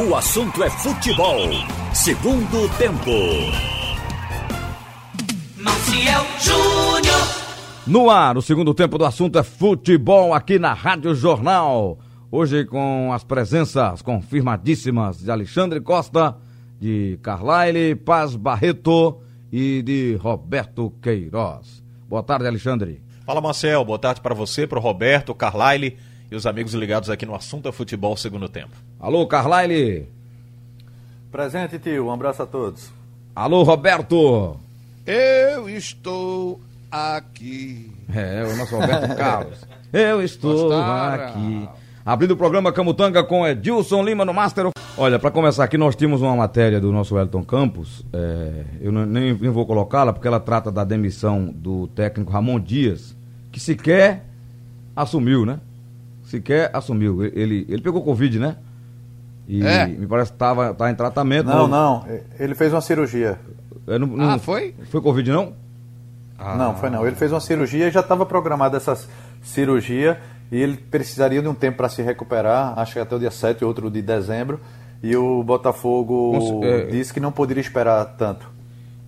O assunto é futebol. Segundo tempo. Maciel Júnior. No ar, o segundo tempo do assunto é futebol aqui na Rádio Jornal. Hoje com as presenças confirmadíssimas de Alexandre Costa, de Carlyle Paz Barreto e de Roberto Queiroz. Boa tarde, Alexandre. Fala, Marcel. Boa tarde para você, para o Roberto, Carlyle e os amigos ligados aqui no assunto é futebol segundo tempo. Alô, Carlyle. Presente, tio. Um abraço a todos. Alô, Roberto. Eu estou aqui. É, o nosso Roberto Carlos. Eu estou Gostaram. aqui. Abrindo o programa Camutanga com Edilson Lima no Master. Olha, para começar aqui, nós tínhamos uma matéria do nosso Wellington Campos. é, eu não- nem, nem vou colocá-la porque ela trata da demissão do técnico Ramon Dias, que sequer assumiu, né? Sequer assumiu. Ele, ele pegou Covid, né? E É. me parece que estava tá em tratamento. Não, não. Ele fez uma cirurgia. É, não- não- Ah, foi? Foi Covid, não? Não, foi não. Ele fez uma cirurgia e já estava programada essa cirurgia e ele precisaria de um tempo para se recuperar, acho que até o dia 7 ou outro de dezembro. E o Botafogo Cons- é- disse que não poderia esperar tanto.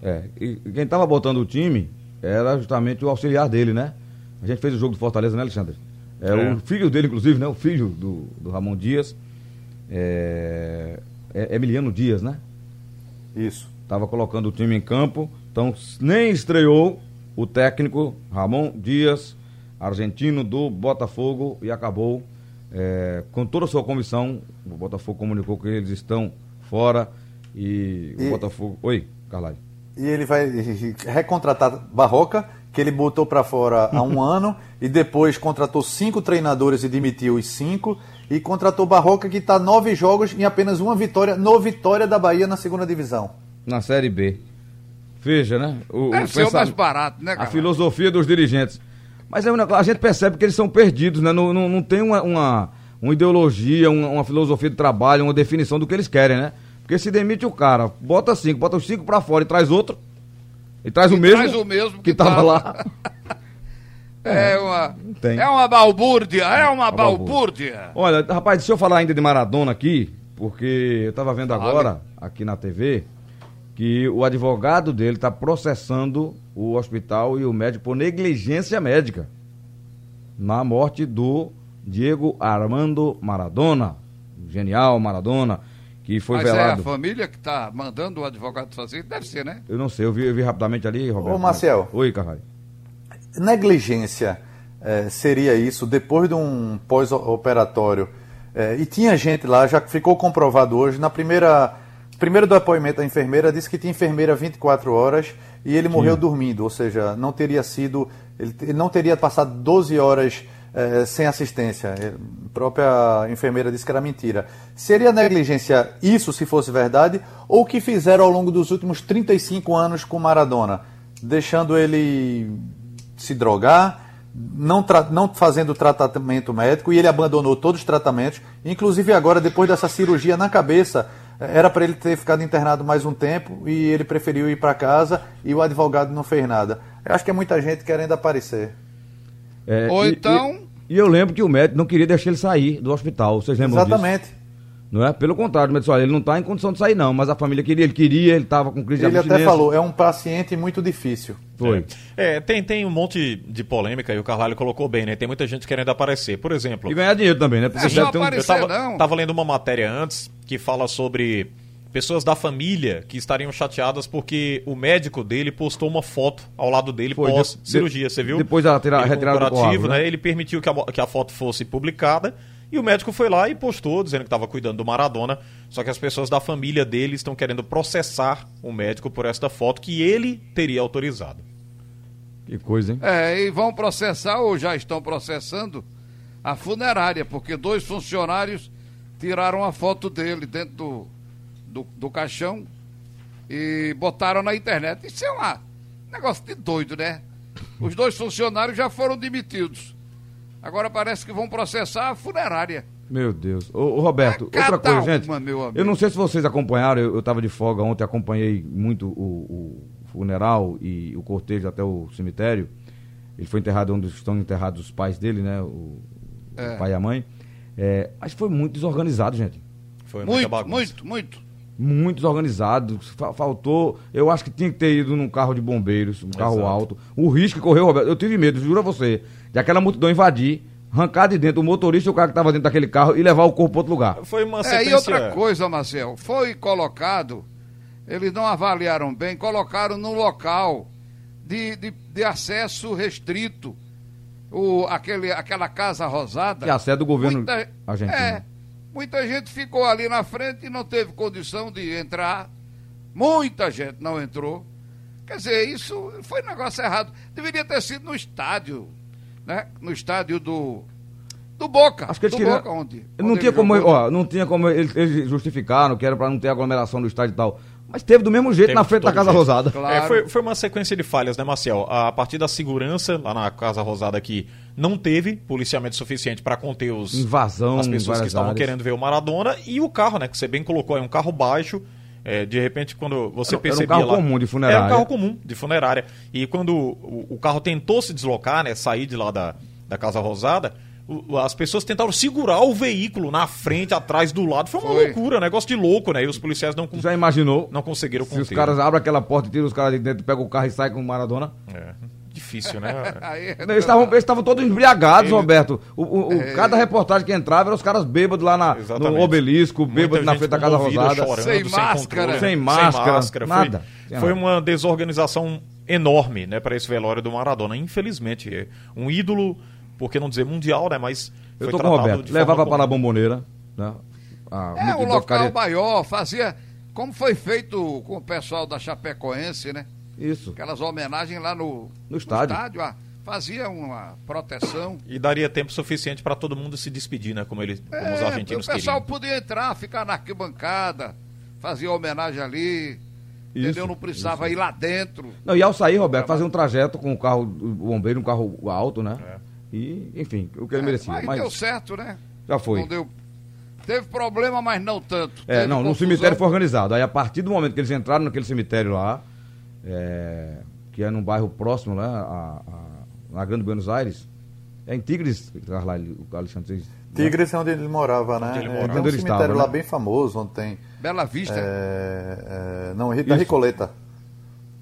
É, e quem tava botando o time era justamente o auxiliar dele, né? A gente fez o jogo do Fortaleza, né, Alexandre? É, É. o filho dele, inclusive, né? O filho do, do Ramon Dias. É, é Emiliano Dias, né? Isso. Tava colocando o time em campo. Então, nem estreou o técnico Ramon Dias, argentino do Botafogo, e acabou é, com toda a sua comissão. O Botafogo comunicou que eles estão fora e, o E- Botafogo. Oi, Carlai. E ele vai recontratar Barroca, que ele botou para fora há um ano, e depois contratou cinco treinadores e demitiu os cinco, e contratou Barroca, que está nove jogos em apenas uma vitória, no Vitória da Bahia na segunda divisão. na Série B. Veja, né? O, Deve o pensa- mais barato, né, A cara? filosofia dos dirigentes. Mas é um negócio- a gente percebe que eles são perdidos, né? Não, não, não tem uma, uma, uma ideologia, uma, uma filosofia de trabalho, uma definição do que eles querem, né? Porque se demite o cara, bota cinco, bota os cinco pra fora e traz outro. E traz o mesmo. traz o mesmo que, que tava tava. lá. É uma, tem. é uma balbúrdia, é uma balbúrdia. balbúrdia. Olha, rapaz, deixa eu falar ainda de Maradona aqui, porque eu tava vendo agora, aqui na TV, que o advogado dele tá processando o hospital e o médico por negligência médica na morte do Diego Armando Maradona, genial Maradona, que foi Mas é a velado. família que tá mandando o advogado fazer? Deve ser, né? Eu não sei, eu vi, eu vi rapidamente ali, Roberto. Ô, Marcel. Oi, Carvalho. negligência eh, seria isso depois de um pós-operatório eh, e tinha gente lá já ficou comprovado hoje na primeira primeiro depoimento da enfermeira disse que tinha enfermeira 24 horas e ele morreu dormindo ou seja não teria sido ele, ele não teria passado 12 horas eh, sem assistência. Eh, a própria enfermeira disse que era mentira. Seria negligência isso se fosse verdade? Ou o que fizeram ao longo dos últimos 35 anos com Maradona? Deixando ele se drogar, não, tra- não fazendo tratamento médico, e ele abandonou todos os tratamentos, inclusive agora, depois dessa cirurgia na cabeça, eh, era para ele ter ficado internado mais um tempo, e ele preferiu ir para casa, e o advogado não fez nada. Eu acho que é muita gente querendo aparecer. É, Ou e- então- E, eu lembro que o médico não queria deixar ele sair do hospital, vocês lembram disso? Exatamente. Não é? Pelo contrário, mas olha, ele não está em condição de sair, não. Mas a família queria, ele queria, ele estava com crise de Ele até falou, é um paciente muito difícil. Foi. É, tem, tem um monte de polêmica e o Carvalho colocou bem, né? Tem muita gente querendo aparecer. Por exemplo, E ganhar dinheiro também, né? Porque É só deve ter um- aparecer. eu tava, não. tava lendo uma matéria antes que fala sobre pessoas da família que estariam chateadas porque o médico dele postou uma foto ao lado dele Foi, pós de- cirurgia, você viu? depois da tira- retirada do curativo, coágulo, né? né? Ele permitiu que a, que a foto fosse publicada e o médico foi lá e postou dizendo que estava cuidando do Maradona. Só que as pessoas da família dele estão querendo processar o médico por esta foto que ele teria autorizado. Que coisa, hein? É, e vão processar, ou já estão processando, a funerária, porque dois funcionários tiraram a foto dele dentro do, do, do caixão e botaram na internet. Isso é um negócio de doido, né? Os dois funcionários já foram demitidos. Agora parece que vão processar a funerária. Meu Deus. Ô, ô, Roberto, É outra coisa, gente. uma, meu amigo. Eu não sei se vocês acompanharam, eu, eu tava de folga ontem, acompanhei muito o, o funeral e o cortejo até o cemitério. Ele foi enterrado onde estão enterrados os pais dele, né? O, É. o pai e a mãe. É, mas foi muito desorganizado, gente. Foi muito, muito, muito. Muito desorganizado. Fa- Faltou. Eu acho que tinha que ter ido num carro de bombeiros, um carro Exato. alto. O risco que correu, Roberto, eu tive medo, juro a você, de aquela multidão invadir, arrancar de dentro o motorista e o cara que estava dentro daquele carro e levar o corpo para outro lugar. Foi uma É, sequência... e outra coisa, Marcel, foi colocado, eles não avaliaram bem, colocaram no local de, de, de acesso restrito. O, aquele, aquela casa rosada. Que é a sede do governo Muita- argentino. É, muita gente ficou ali na frente e não teve condição de entrar. Muita gente não entrou. Quer dizer, isso foi um negócio errado. Deveria ter sido no estádio, né? No estádio do do Boca. Acho que eles do queriam- Boca, onde, Não tinha como, ó, não tinha como eles, eles justificaram que era para não ter aglomeração no estádio e tal. Mas teve do mesmo jeito Teve na de frente da Casa jeito. Rosada. Claro. É, foi, foi uma sequência de falhas, né, Marcel? A partir da segurança, lá na Casa Rosada aqui, não teve policiamento suficiente para conter os, Invasão as pessoas que estavam áreas. querendo ver o Maradona. E o carro, né, que você bem colocou, é um carro baixo. É, de repente, quando você Era- era um percebia carro lá... comum de funerária. Era um carro comum de funerária. E quando o, o carro tentou se deslocar, né, sair de lá da, da Casa Rosada... As pessoas tentaram segurar o veículo na frente, atrás, do lado. Foi uma Foi. loucura, negócio de louco, né? E os policiais não, con- Já imaginou? não conseguiram Se os conter. caras abrem aquela porta e tiram os caras de dentro, pegam o carro e saem com o Maradona. É, difícil, né? Eles estavam eles estavam todos embriagados, Roberto. O, o- o- Cada reportagem que entrava eram os caras bêbados lá na, no obelisco, bêbados na frente da Casa Rosada. chorando, Sem sem, máscara. controle, Sem máscara, Foi- nada. Foi, uma desorganização enorme, né, para esse velório do Maradona. Infelizmente, é um ídolo, por que não dizer mundial, né, mas Eu tô com o Roberto. Levava para a bomboneira. Né? A É, o local ficaria- maior, fazia. Como foi feito com o pessoal da Chapecoense, né? Isso. Aquelas homenagens lá no, No estádio. ah, fazia uma proteção. E daria tempo suficiente para todo mundo se despedir, né, como, eles, como os É, argentinos o pessoal queriam. podia entrar, ficar na arquibancada, fazia homenagem ali. Isso, entendeu? Não precisava ir lá dentro. Não, e ao sair, Roberto, fazer um trajeto com o carro do bombeiro, um carro alto, né? É. E, enfim, o que ele É, merecia. mas, Mas deu certo, né? já foi. Não deu. Teve problema, mas não tanto. É, Teve não, no confusão. cemitério foi organizado. Aí a partir do momento que eles entraram naquele cemitério lá, é, que é num bairro próximo lá, a, a- na Grande Buenos Aires, é em Tigres, Carlyle, o Alexandre. Tigres é onde ele morava, né? Onde ele É, morava. Tem um cemitério estava, lá né? bem famoso, onde tem. Bela Vista. É, é, não, da Isso. Recoleta.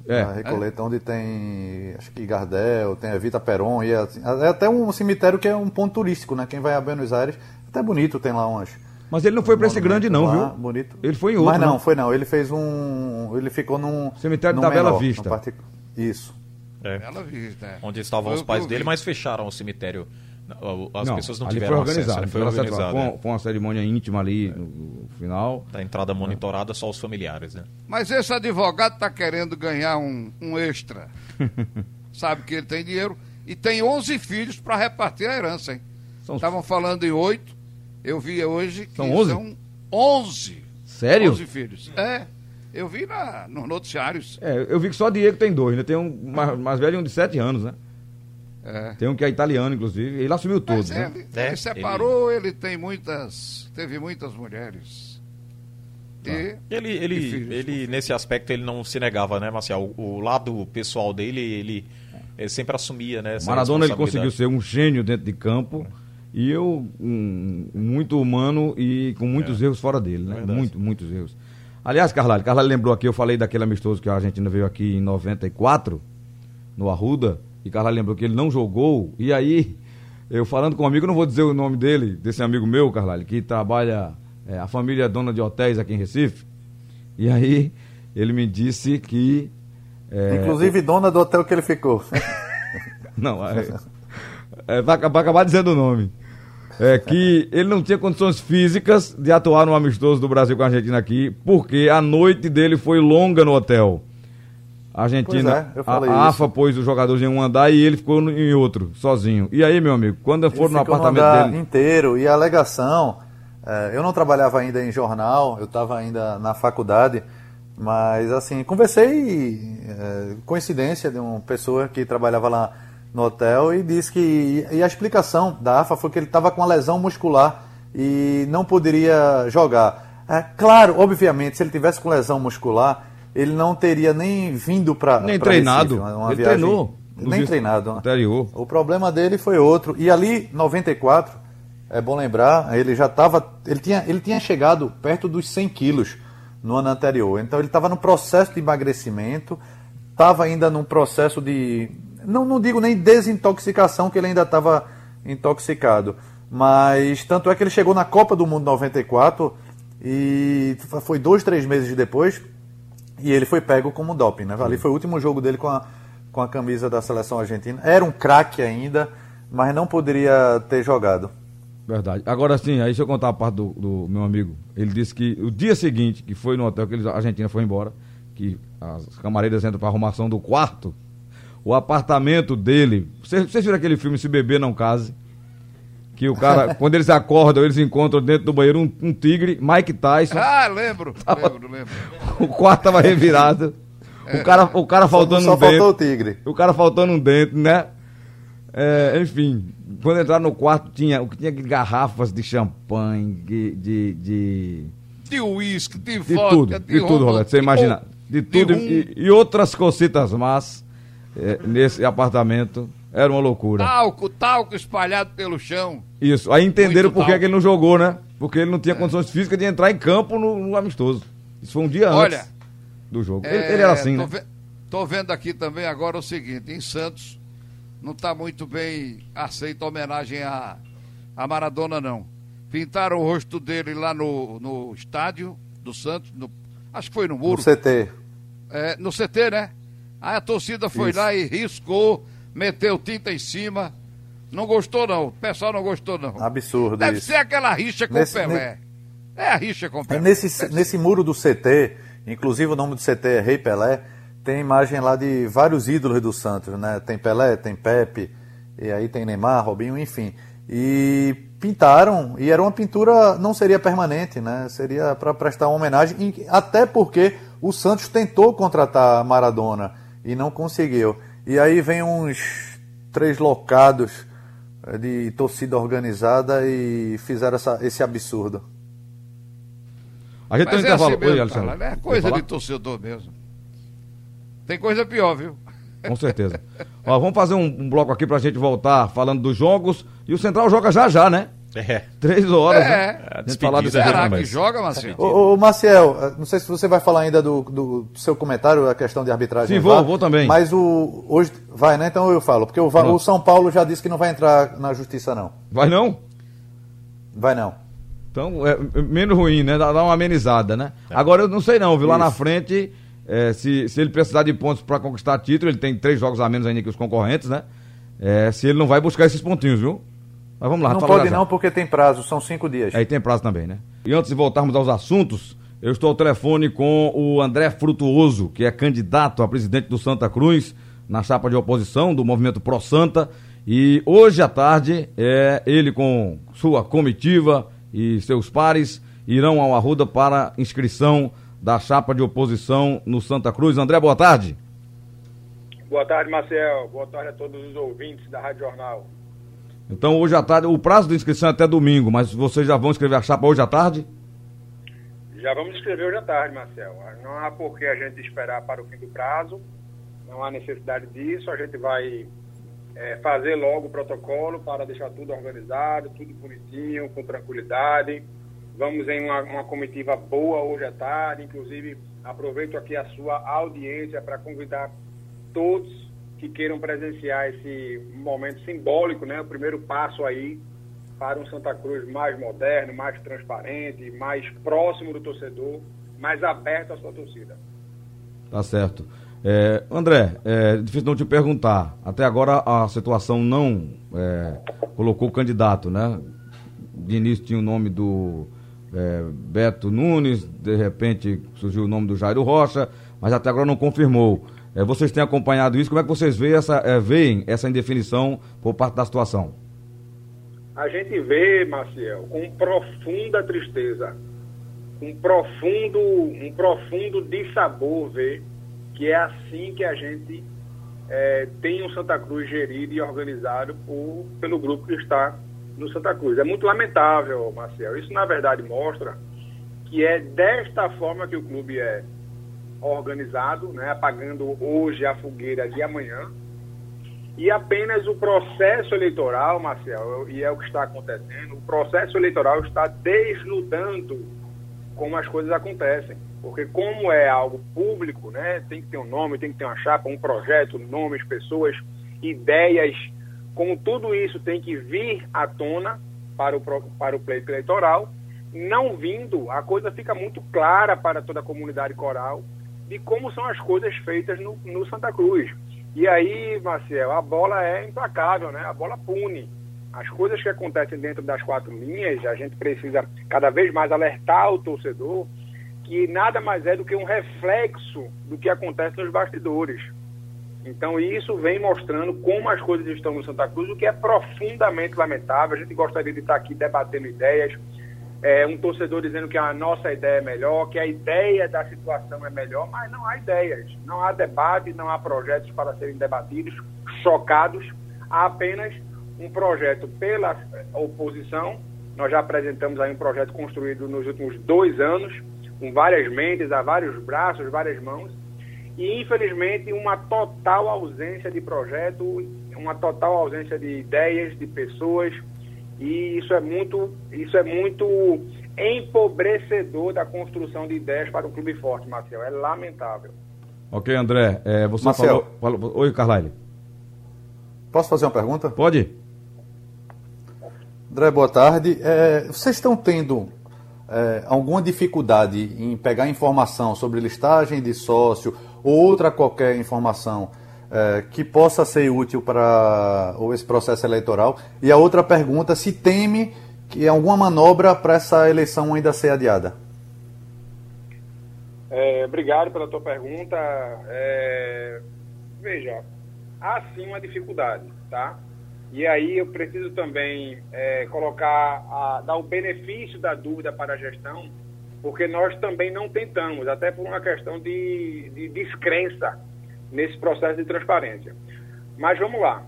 É. A Recoleta, onde tem, acho que Gardel, tem a Vita Peron, e é, assim, é até um cemitério que é um ponto turístico, né? Quem vai a Buenos Aires, até bonito, tem lá umas. Mas ele não foi pra esse grande, não, lá, viu? Bonito. Ele foi em outro. Mas não, né? foi não. Ele fez um. Ele ficou num. Cemitério num da Bela menor, Vista. num partic- Isso. É, Bela Vista. é. onde estavam Foi os pais dele, mas fecharam o cemitério. As Não, pessoas não ali tiveram foi acesso, organizado. né? foi pela cerimônia. organizado. Foi, é. uma- foi uma cerimônia íntima ali no, no final. Da entrada monitorada só os familiares, né? Mas esse advogado está querendo ganhar um, um extra. Sabe que ele tem dinheiro e tem 11 filhos para repartir a herança, hein? Estavam falando em 8. Eu vi hoje que São 11? são 11. Sério? 11 filhos. É. Eu vi na, nos noticiários. É, eu vi que só Diego tem dois, né? Tem um mais, mais velho e um de sete anos, né? É. Tem um que é italiano, inclusive. Ele assumiu todos, Mas né? ele, É, ele separou, ele... tem muitas. Teve muitas mulheres. Tá. E Ele, E ele, filhos, ele nesse aspecto, ele não se negava, né, Marcial? O, o lado pessoal dele, ele, ele sempre assumia, né? Maradona ele conseguiu ser um gênio dentro de campo e eu um, muito humano e com muitos erros fora dele, né? verdade. Muito, muitos erros. Aliás, Carlalho, Carlalho lembrou aqui, eu falei daquele amistoso que a Argentina veio aqui em 94, no Arruda, e Carlalho lembrou que ele não jogou, e aí, eu falando com um amigo, não vou dizer o nome dele, desse amigo meu, Carlalho, que trabalha, é, a família é dona de hotéis aqui em Recife, e aí ele me disse que... é, Inclusive, dona do hotel que ele ficou. não, é, é, vai, acabar- acabar dizendo o nome. É que ele não tinha condições físicas de atuar no amistoso do Brasil com a Argentina aqui, porque a noite dele foi longa no hotel. A Argentina, é, a, isso. AFA pôs os jogadores em um andar e ele ficou no- em outro, sozinho. E aí, meu amigo, quando foram no apartamento andar dele. inteiro. E a alegação, eh, eu não trabalhava ainda em jornal, eu estava ainda na faculdade, mas assim, conversei, eh, coincidência de uma pessoa que trabalhava lá no hotel e disse que. E a explicação da AFA foi que ele estava com uma lesão muscular e não poderia jogar. É, claro, obviamente, se ele tivesse com lesão muscular, ele não teria nem vindo para. Nem treinado. Ele treinou nos Nem treinado. anterior. O problema dele foi outro. E ali, 94, é bom lembrar, ele já estava. Ele tinha, ele tinha chegado perto dos 100 quilos no ano anterior. Então ele estava no processo de emagrecimento, estava ainda num processo de. Não, não digo nem desintoxicação, que ele ainda estava intoxicado. Mas tanto é que ele chegou na Copa do Mundo 94 e foi dois, três meses depois e ele foi pego como doping. Né? Ali foi o último jogo dele com a, com a camisa da seleção argentina. Era um craque ainda, mas não poderia ter jogado. Verdade. Agora sim, aí deixa eu contar a parte do, do, meu amigo. Ele disse que o dia seguinte, que foi no hotel que a Argentina foi embora, que as camareiras entram para arrumação do quarto, o apartamento dele. Vocês viram aquele filme Se Beber Não Case? Que o cara, quando eles acordam, eles encontram dentro do banheiro um, um tigre, Mike Tyson. Ah, lembro, tava, lembro, lembro. O quarto tava revirado. O cara, o cara faltando só um dente. Só faltou o tigre. O cara faltando um dente, né? É, enfim, quando entraram no quarto, tinha o que tinha garrafas de champanhe, de. de, de... De uísque, de, de vodka, tudo, de, de tudo, Roberto. Você imagina. De tudo e, e, outras cositas más é, nesse apartamento. Era uma loucura. Talco, talco espalhado pelo chão. Isso. Aí entenderam por que ele não jogou, né? Porque ele não tinha é. condições físicas de entrar em campo no, no amistoso. Isso foi um dia Olha, antes do jogo. É, ele, ele, era assim, tô né? Ve tô vendo aqui também agora o seguinte: em Santos não está muito bem aceita a homenagem a, a Maradona, não. Pintaram o rosto dele lá no, no estádio do Santos, no, acho que foi no muro. No CT. É, no CT, né? Aí a torcida foi Isso. lá e riscou, meteu tinta em cima. Não gostou, não. O pessoal não gostou, não. Absurdo. Deve isso. ser aquela rixa com nesse, o Pelé. Ne... É a rixa com o Pelé. Nesse, nesse muro do CT, inclusive o nome do CT é Rei Pelé tem imagem lá de vários ídolos do Santos, né? Tem Pelé, tem Pepe, e aí tem Neymar, Robinho, enfim. E pintaram, e era uma pintura, não seria permanente, né? Seria para prestar uma homenagem, até porque o Santos tentou contratar Maradona e não conseguiu. E aí vem uns três locados eh, de torcida organizada e fizeram essa, esse absurdo. A gente Mas tem é um intervalo. assim mesmo, Oi, cara, é coisa de torcedor mesmo. Tem coisa pior, viu? Com certeza. Ó, vamos fazer um, um, bloco aqui pra gente voltar falando dos jogos. E o Central joga já já, né? É. Três horas, é. né? É, falar desse Será que joga, Marcelo? Ô, ô, Marcel, eh, não sei se você vai falar ainda do, do seu comentário, a questão de arbitragem. Sim, vou, vou também. Mas o. Hoje. Vai, né? Então eu falo. Porque o, o São Paulo já disse que não vai entrar na justiça, não. Vai não? Vai não. Então, é menos ruim, né? Dá uma amenizada, né? É. Agora eu não sei não, viu? Lá Isso. na frente é, se, se ele precisar de pontos para conquistar título, ele tem três jogos a menos ainda que os concorrentes, né? É, se ele não vai buscar esses pontinhos, viu? Mas vamos lá. Não pode não, porque tem prazo, são cinco dias. Aí tem prazo também, né? E antes de voltarmos aos assuntos, eu estou ao telefone com o André Frutuoso, que é candidato a presidente do Santa Cruz, na chapa de oposição do movimento Pro Santa. E hoje à tarde, é, ele com sua comitiva e seus pares irão ao Arruda para inscrição da chapa de oposição no Santa Cruz. André, boa tarde. Boa tarde, Marcel. Boa tarde a todos os ouvintes da Rádio Jornal. Então, hoje à tarde, o prazo de inscrição é até domingo, mas vocês já vão escrever a chapa hoje à tarde? Já vamos escrever hoje à tarde, Marcel. Não há por que a gente esperar para o fim do prazo, não há necessidade disso. A gente vai é, fazer logo o protocolo para deixar tudo organizado, tudo bonitinho, com tranquilidade Vamos em uma, uma comitiva boa hoje à tarde. Inclusive, aproveito aqui a sua audiência para convidar todos que queiram presenciar esse momento simbólico, né? O primeiro passo aí para um Santa Cruz mais moderno, mais transparente, mais próximo do torcedor, mais aberto à sua torcida. Tá certo. É, André, é difícil não te perguntar. Até agora a situação não é, colocou o candidato, né? De início tinha o nome do é, Beto Nunes, de repente surgiu o nome do Jairo Rocha, mas até agora não confirmou. É, vocês têm acompanhado isso, como é que vocês veem essa, é, veem essa indefinição por parte da situação? A gente vê, Maciel, com profunda tristeza, um profundo, um profundo dissabor ver que é assim que a gente é, tem um Santa Cruz gerido e organizado por, pelo grupo que está no Santa Cruz. É muito lamentável, Marcel. Isso, na verdade, mostra que é desta forma que o clube é organizado, né, apagando hoje a fogueira de amanhã. E apenas o processo eleitoral, Marcel, e é o que está acontecendo, o processo eleitoral está desnudando como as coisas acontecem. Porque como é algo público, né, tem que ter um nome, tem que ter uma chapa, um projeto, nomes, pessoas, ideias, como tudo isso tem que vir à tona para o, para o pleito eleitoral, não vindo, a coisa fica muito clara para toda a comunidade coral de como são as coisas feitas no, no Santa Cruz. E aí, Marcel, a bola é implacável, né? A bola pune. As coisas que acontecem dentro das quatro linhas, a gente precisa cada vez mais alertar o torcedor que nada mais é do que um reflexo do que acontece nos bastidores. Então, isso vem mostrando como as coisas estão no Santa Cruz, o que é profundamente lamentável. A gente gostaria de estar aqui debatendo ideias, é, um torcedor dizendo que a nossa ideia é melhor, que a ideia da situação é melhor, mas não há ideias, não há debate, não há projetos para serem debatidos, chocados, há apenas um projeto pela oposição. Nós já apresentamos aí um projeto construído nos últimos dois anos, com várias mentes, a vários braços, várias mãos, e infelizmente uma total ausência de projeto, uma total ausência de ideias, de pessoas, e isso é muito, isso é muito empobrecedor da construção de ideias para o clube forte, Marcel. É lamentável. Ok, André. É, você Marcel, falou, falou. Oi, Carlyle. Posso fazer uma pergunta? Pode. André, boa tarde. É, vocês estão tendo é, alguma dificuldade em pegar informação sobre listagem de sócio ou outra qualquer informação é, que possa ser útil para esse processo eleitoral? E a outra pergunta, se teme que alguma manobra para essa eleição ainda ser adiada? É, obrigado pela tua pergunta. É, veja, há sim uma dificuldade, tá? E aí eu preciso também é, colocar, a, dar o benefício da dúvida para a gestão, porque nós também não tentamos, até por uma questão de, de descrença nesse processo de transparência. Mas vamos lá.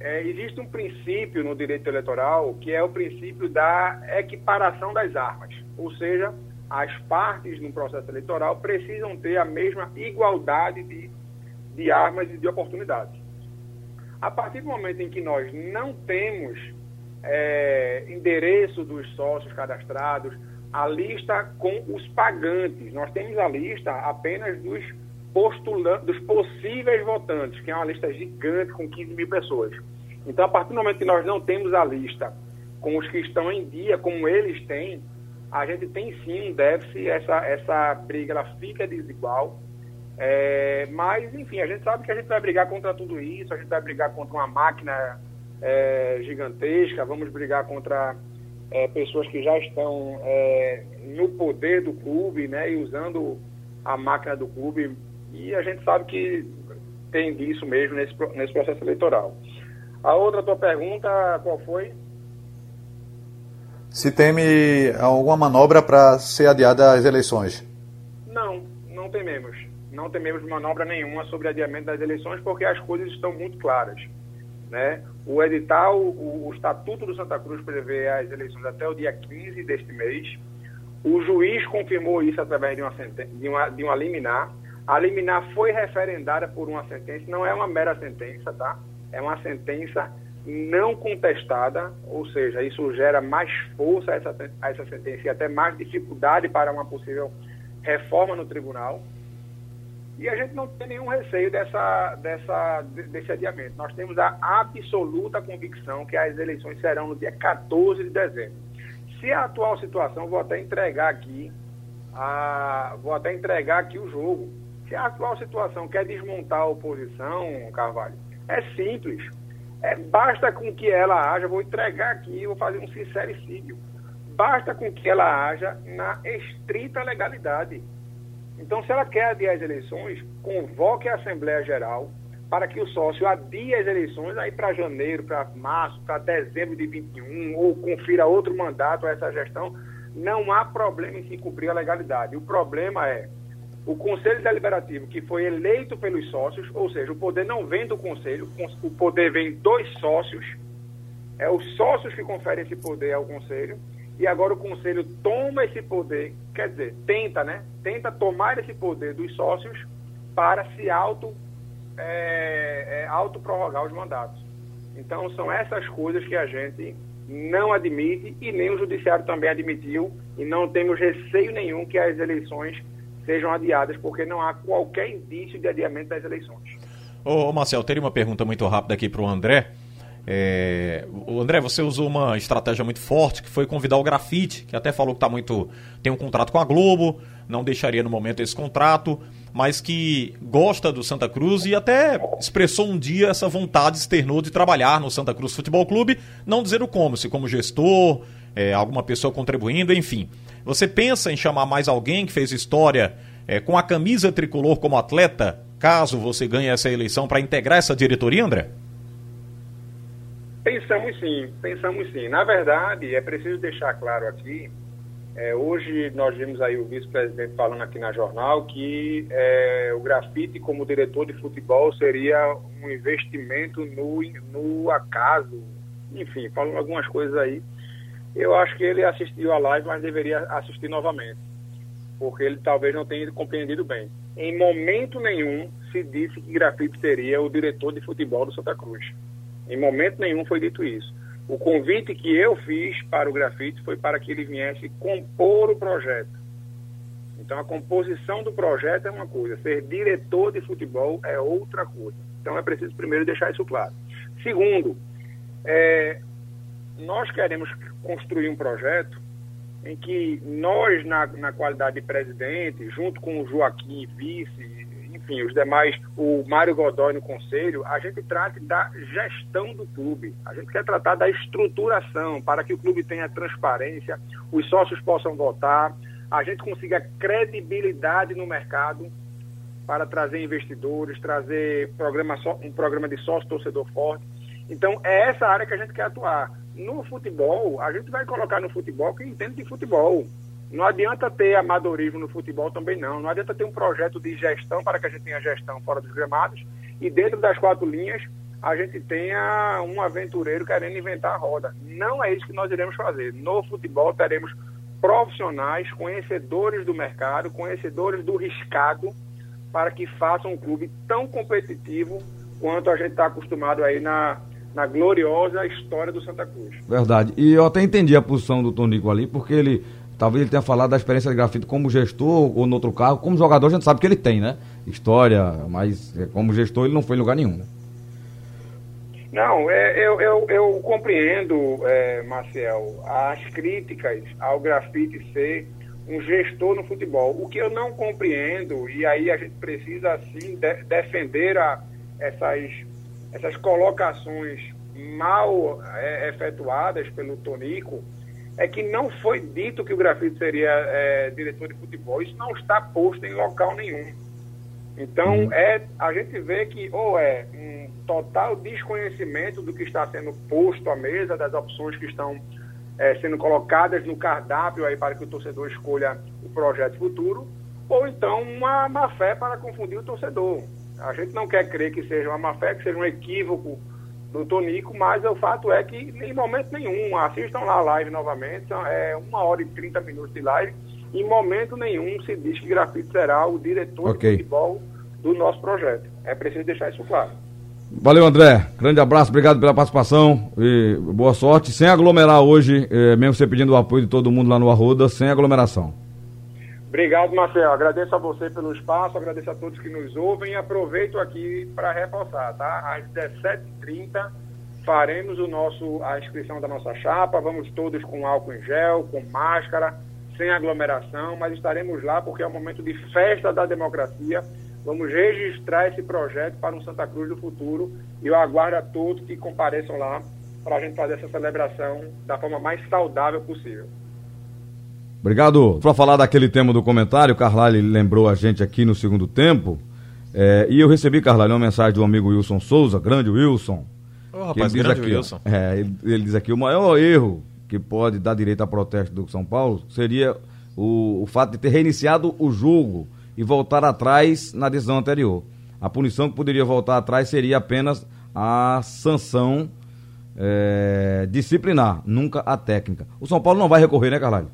É, existe um princípio no direito eleitoral que é o princípio da equiparação das armas, ou seja, as partes no processo eleitoral precisam ter a mesma igualdade de, de armas e de oportunidades. A partir do momento em que nós não temos é, endereço dos sócios cadastrados, a lista com os pagantes, nós temos a lista apenas dos postulantes, dos possíveis votantes, que é uma lista gigante com 15 mil pessoas. Então, a partir do momento que nós não temos a lista com os que estão em dia, como eles têm, a gente tem sim um déficit, essa, essa briga ela fica desigual é, mas, enfim, a gente sabe que a gente vai brigar contra tudo isso, a gente vai brigar contra uma máquina é, gigantesca, vamos brigar contra é, pessoas que já estão é, no poder do clube, né, e usando a máquina do clube, e a gente sabe que tem disso mesmo nesse, nesse processo eleitoral. A outra tua pergunta, qual foi? Se teme alguma manobra para ser adiada as eleições? Não, não tememos não tememos manobra nenhuma sobre adiamento das eleições, porque as coisas estão muito claras. Né? O edital, o, o Estatuto do Santa Cruz prevê as eleições até o dia 15 deste mês. O juiz confirmou isso através de uma, de uma, de uma liminar. A liminar foi referendada por uma sentença, não é uma mera sentença, tá? É uma sentença não contestada, ou seja, isso gera mais força a essa, a essa sentença e até mais dificuldade para uma possível reforma no tribunal. E a gente não tem nenhum receio dessa, dessa, desse adiamento. Nós temos a absoluta convicção que as eleições serão no dia 14 de dezembro. Se a atual situação, vou até entregar aqui, a, vou até entregar aqui o jogo. A atual situação quer desmontar a oposição, Carvalho, é simples. É, basta com que ela haja, vou entregar aqui, vou fazer um sincericídio. Basta com que ela haja na estrita legalidade. Então, se ela quer adiar as eleições, convoque a Assembleia Geral para que o sócio adie as eleições aí para janeiro, para março, para dezembro de 21, ou confira outro mandato a essa gestão. Não há problema em se cumprir a legalidade. O problema é o Conselho Deliberativo, que foi eleito pelos sócios, ou seja, o poder não vem do Conselho, o poder vem dos sócios, é os sócios que conferem esse poder ao Conselho, e agora o Conselho toma esse poder, quer dizer, tenta, né? Tenta tomar esse poder dos sócios para se auto é, é autoprorrogar os mandatos. Então, são essas coisas que a gente não admite e nem o Judiciário também admitiu e não temos receio nenhum que as eleições sejam adiadas, porque não há qualquer indício de adiamento das eleições. Ô, Marcel, teria uma pergunta muito rápida aqui para o André. É, o André, você usou uma estratégia muito forte que foi convidar o Grafite, que até falou que tá muito tem um contrato com a Globo, não deixaria no momento esse contrato, mas que gosta do Santa Cruz e até expressou um dia essa vontade, externou de trabalhar no Santa Cruz Futebol Clube, não dizer o como, se como gestor, é, alguma pessoa contribuindo, enfim. Você pensa em chamar mais alguém que fez história é, com a camisa tricolor como atleta, caso você ganhe essa eleição para integrar essa diretoria, André? Pensamos sim, pensamos sim. Na verdade, é preciso deixar claro aqui, é, hoje nós vimos aí o vice-presidente falando aqui na jornal que é, o grafite como diretor de futebol seria um investimento no, no acaso, enfim, falando algumas coisas aí. Eu acho que ele assistiu a live, mas deveria assistir novamente, porque ele talvez não tenha compreendido bem. Em momento nenhum se disse que grafite seria o diretor de futebol do Santa Cruz. Em momento nenhum foi dito isso. O convite que eu fiz para o grafite foi para que ele viesse compor o projeto. Então, a composição do projeto é uma coisa, ser diretor de futebol é outra coisa. Então, é preciso primeiro deixar isso claro. Segundo, é, nós queremos construir um projeto em que nós, na, na qualidade de presidente, junto com o Joaquim, vice, enfim, os demais, o Mário Godoy no conselho, a gente trate da gestão do clube. A gente quer tratar da estruturação para que o clube tenha transparência, os sócios possam votar, a gente consiga credibilidade no mercado para trazer investidores, trazer programa, um programa de sócio torcedor forte. Então, é essa área que a gente quer atuar. No futebol, a gente vai colocar no futebol quem entende de futebol. Não adianta ter amadorismo no futebol também não. Não adianta ter um projeto de gestão para que a gente tenha gestão fora dos gramados e dentro das quatro linhas a gente tenha um aventureiro querendo inventar a roda. Não é isso que nós iremos fazer. No futebol teremos profissionais, conhecedores do mercado, conhecedores do riscado, para que façam um clube tão competitivo quanto a gente está acostumado aí na, na gloriosa história do Santa Cruz. Verdade. E eu até entendi a posição do Tonico ali, porque ele Talvez ele tenha falado da experiência de grafite como gestor ou no outro carro. Como jogador, a gente sabe que ele tem, né? História, mas é, como gestor ele não foi em lugar nenhum, né? Não, é, eu, eu, eu compreendo, é, Marcel, as críticas ao grafite ser um gestor no futebol. O que eu não compreendo, e aí a gente precisa, sim, de, defender a, essas, essas colocações mal é, efetuadas pelo Tonico, é que não foi dito que o grafite seria é, diretor de futebol. Isso não está posto em local nenhum. Então, uhum. é, a gente vê que ou é um total desconhecimento do que está sendo posto à mesa, das opções que estão é, sendo colocadas no cardápio aí para que o torcedor escolha o projeto futuro, ou então uma má fé para confundir o torcedor. A gente não quer crer que seja uma má fé, que seja um equívoco do Tonico, mas o fato é que em momento nenhum, assistam lá a live novamente, é uma hora e 30 minutos de live, em momento nenhum se diz que Grafite será o diretor okay. de futebol do nosso projeto. É preciso deixar isso claro. Valeu, André. Grande abraço, obrigado pela participação e boa sorte. Sem aglomerar hoje, eh, mesmo você pedindo o apoio de todo mundo lá no Arruda, sem aglomeração. Obrigado, Marcel. Agradeço a você pelo espaço, agradeço a todos que nos ouvem e aproveito aqui para reforçar, tá? Às 17h30 faremos o nosso, a inscrição da nossa chapa, vamos todos com álcool em gel, com máscara, sem aglomeração, mas estaremos lá porque é um momento de festa da democracia. Vamos registrar esse projeto para um Santa Cruz do futuro e eu aguardo a todos que compareçam lá para a gente fazer essa celebração da forma mais saudável possível. Obrigado. Para falar daquele tema do comentário, Carlyle lembrou a gente aqui no segundo tempo. É, e eu recebi, Carlyle, uma mensagem do amigo Wilson Souza, grande Wilson. Ô, oh, rapaz, grande aqui, Wilson. É, ele, ele, diz aqui: o maior erro que pode dar direito a protesto do São Paulo seria o, o fato de ter reiniciado o jogo e voltar atrás na decisão anterior. A punição que poderia voltar atrás seria apenas a sanção é, disciplinar, nunca a técnica. O São Paulo não vai recorrer, né, Carlyle?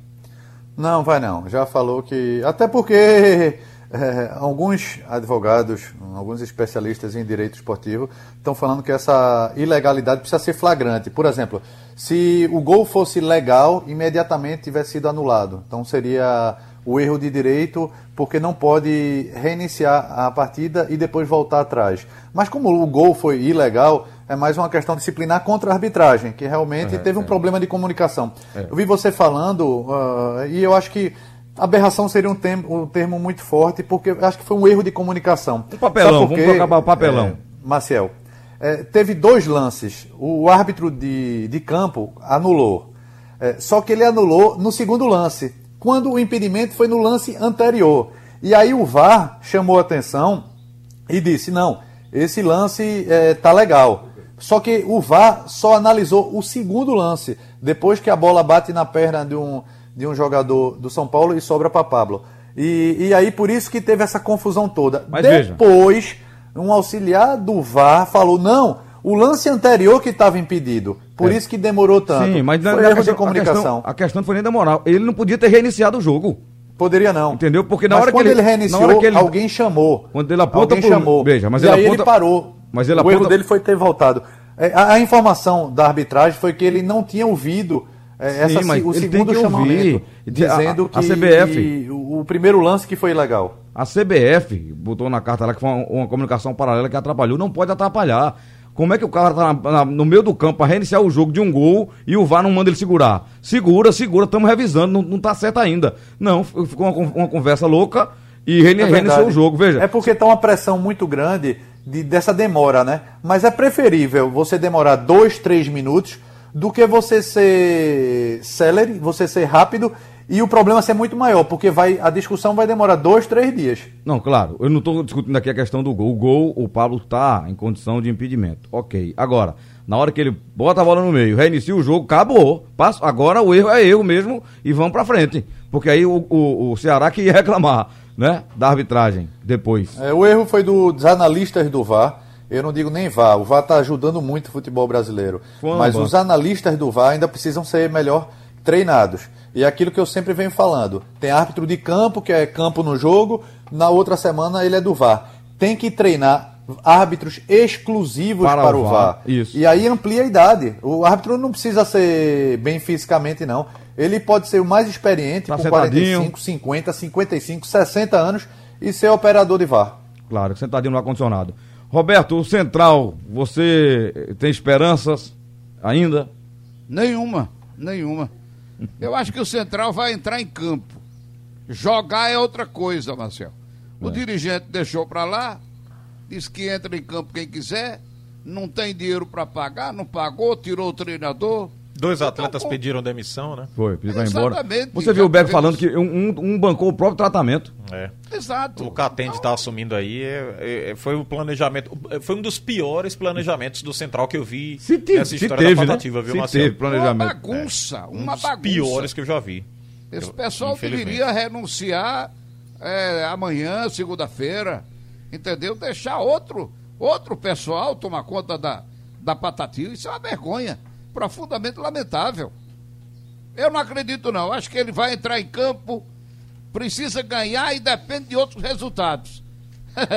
Não, vai não. Já falou que. Até porque É, alguns advogados, alguns especialistas em direito esportivo estão falando que essa ilegalidade precisa ser flagrante. Por exemplo, se o gol fosse legal, imediatamente tivesse sido anulado. Então seria o erro de direito, porque não pode reiniciar a partida e depois voltar atrás. Mas como o gol foi ilegal, é mais uma questão disciplinar contra a arbitragem, que realmente é, teve um é. problema de comunicação. É. Eu vi você falando, uh, e eu acho que aberração seria um termo, um termo muito forte, porque eu acho que foi um erro de comunicação. O papelão, porque, vamos acabar o papelão. É, Marcel, é, teve dois lances. O árbitro de, de campo anulou. É, só que ele anulou no segundo lance quando o impedimento foi no lance anterior. E aí o VAR chamou a atenção e disse: não, esse lance está é, tá legal. Só que o VAR só analisou o segundo lance, depois que a bola bate na perna de um, de um jogador do São Paulo e sobra para Pablo. E, e aí por isso que teve essa confusão toda. Mas depois, veja. um auxiliar do VAR falou: não, o lance anterior que estava impedido. Por é. isso que demorou tanto. Sim, mas foi na, erro questão, de comunicação. A questão, a questão não foi nem da moral. Ele não podia ter reiniciado o jogo. Poderia não. Entendeu? Porque na mas hora quando que ele, ele reiniciou, ele, alguém chamou. Quando ele aponta alguém pro, chamou. Veja, mas e ele aí aponta, ele parou. Mas ele o erro dele foi ter voltado. É, a, a, informação da arbitragem foi que ele não tinha ouvido é, essa, Sim, o segundo chamamento, dizendo a, a, que, CBF, que o, o primeiro lance que foi ilegal. A CBF botou na carta lá que foi uma, uma comunicação paralela que atrapalhou, não pode atrapalhar. Como é que o cara tá na, na, no meio do campo para reiniciar o jogo de um gol e o VAR não manda ele segurar? Segura, segura, estamos revisando, não, não tá certo ainda. Não, ficou uma, uma conversa louca e reine, é reiniciou o jogo, veja. É porque tá uma pressão muito grande de, dessa demora, né? Mas é preferível você demorar dois, três minutos do que você ser celery, você ser rápido e o problema ser muito maior, porque vai, a discussão vai demorar dois, três dias. Não, claro, eu não estou discutindo aqui a questão do gol. O gol, o Pablo está em condição de impedimento. Ok. Agora, na hora que ele bota a bola no meio, reinicia o jogo, acabou. Passa, agora o erro é erro mesmo e vamos para frente. Porque aí o, o, o, Ceará que ia reclamar, né? Da arbitragem depois. É, o erro foi do, dos analistas do VAR. Eu não digo nem VAR. O VAR está ajudando muito o futebol brasileiro. mas os analistas do VAR ainda precisam ser melhor treinados. E é aquilo que eu sempre venho falando. Tem árbitro de campo, que é campo no jogo, na outra semana ele é do VAR. Tem que treinar árbitros exclusivos para, para o VAR. VAR. Isso. E aí amplia a idade. O árbitro não precisa ser bem fisicamente, não. Ele pode ser o mais experiente, tá com sentadinho. 45, 50, 55, 60 anos e ser operador de VAR. Claro, sentadinho no ar-condicionado. Roberto, o Central, você tem esperanças ainda? Nenhuma, nenhuma. Eu acho que o Central vai entrar em campo. Jogar é outra coisa, Marcel. O é. dirigente deixou para lá, disse que entra em campo quem quiser, não tem dinheiro para pagar, não pagou, tirou o treinador. Dois então, atletas então, pediram demissão, né? Foi, pediram embora. Você viu o Beck falando que um, um, bancou o próprio tratamento. É. Exato. O Catende está assumindo aí. É, é, foi o planejamento. Foi um dos piores planejamentos do Central que eu vi se teve, nessa história teve, da patativa, né? viu, se Marcelo? Teve planejamento. Uma bagunça, é. uma um dos bagunça. piores que eu já vi. Esse pessoal deveria renunciar é, amanhã, segunda-feira, entendeu? Deixar outro, outro pessoal tomar conta da, da patativa. Isso é uma vergonha profundamente lamentável. Eu não acredito, não. Acho que ele vai entrar em campo, precisa ganhar e depende de outros resultados.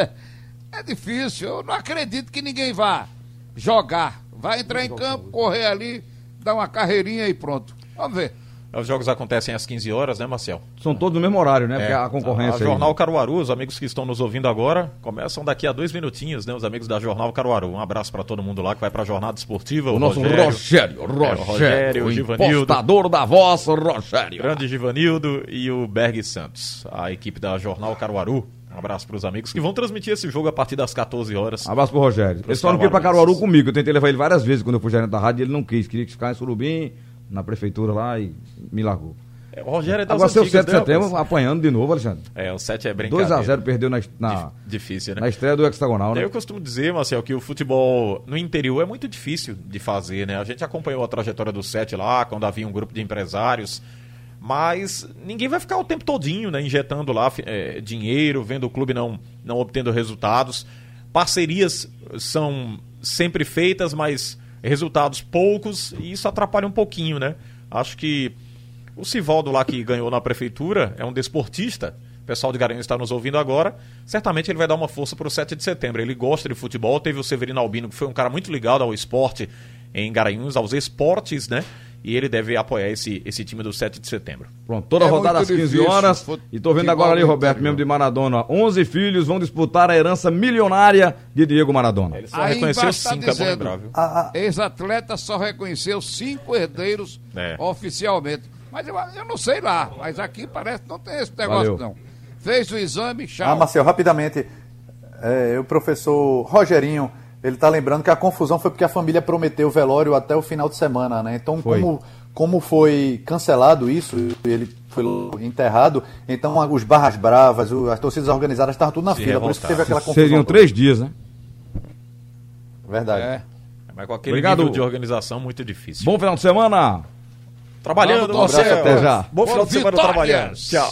é difícil. Eu não acredito que ninguém vá jogar. Vai entrar em campo, correr ali, dar uma carreirinha e pronto. Vamos ver. Os jogos acontecem às 15 horas, né, Marcel? São todos no mesmo horário, né? É, Porque a concorrência. A, a Jornal Caruaru, os amigos que estão nos ouvindo agora, começam daqui a dois minutinhos, né? Os amigos da Jornal Caruaru. Um abraço para todo mundo lá que vai para a Jornada Esportiva. O, o nosso Rogério, Rogério, Rogério, é, o, Rogério, o Givanildo. da voz, Rogério. Grande Givanildo e o Berg Santos, a equipe da Jornal Caruaru. Um abraço para os amigos que vão transmitir esse jogo a partir das 14 horas. Um abraço pro Rogério. Ele só não quis para Caruaru comigo. Eu tentei levar ele várias vezes quando eu fui gerente da rádio e ele não quis. Queria ficar em Surubim, na prefeitura lá e me largou. É, o Rogério é das Agora, seu 7 de setembro mas... apanhando de novo, Alexandre. É, o 7 é brincadeira. 2x0 perdeu na, na, difícil, né? na estreia do hexagonal, né? Eu costumo dizer, Marcel, que o futebol no interior é muito difícil de fazer, né? A gente acompanhou a trajetória do 7 lá, quando havia um grupo de empresários, mas ninguém vai ficar o tempo todinho, né? Injetando lá é, dinheiro, vendo o clube não, não obtendo resultados. Parcerias são sempre feitas, mas resultados poucos, e isso atrapalha um pouquinho, né? Acho que o Sivaldo lá que ganhou na prefeitura é um desportista, o pessoal de Garanhuns está nos ouvindo agora, certamente ele vai dar uma força para o 7 de setembro. Ele gosta de futebol, teve o Severino Albino, que foi um cara muito ligado ao esporte em Garanhuns, aos esportes, né? E ele deve apoiar esse, esse time do 7 de setembro. Pronto, toda É rodada às muito 15 difícil, horas. E tô vendo agora ali, Roberto, mesmo de Maradona. 11 filhos vão disputar a herança milionária de Diego Maradona. Ele só Aí reconheceu tá cinco, é bom dizendo- lembrar, viu? A- a- Ex-atleta só reconheceu cinco herdeiros É. oficialmente. Mas eu, eu não sei lá, mas aqui parece que não tem esse negócio, Valeu. não. Fez o exame, Ah, tchau. Marcel, rapidamente, é, o professor Rogerinho, ele está lembrando que a confusão foi porque a família prometeu o velório até o final de semana, né? Então, Foi. como, como foi cancelado isso, ele foi enterrado, então os Barras Bravas, o- as torcidas organizadas estavam tudo na Se fila, por isso que teve aquela confusão. Seriam toda. três dias, né? Verdade. É. Mas com aquele Obrigado. nível de organização, muito difícil. Bom final de semana. trabalhando, Vamos torcer, Marcel. até já. Bom final de semana trabalhando. Tchau.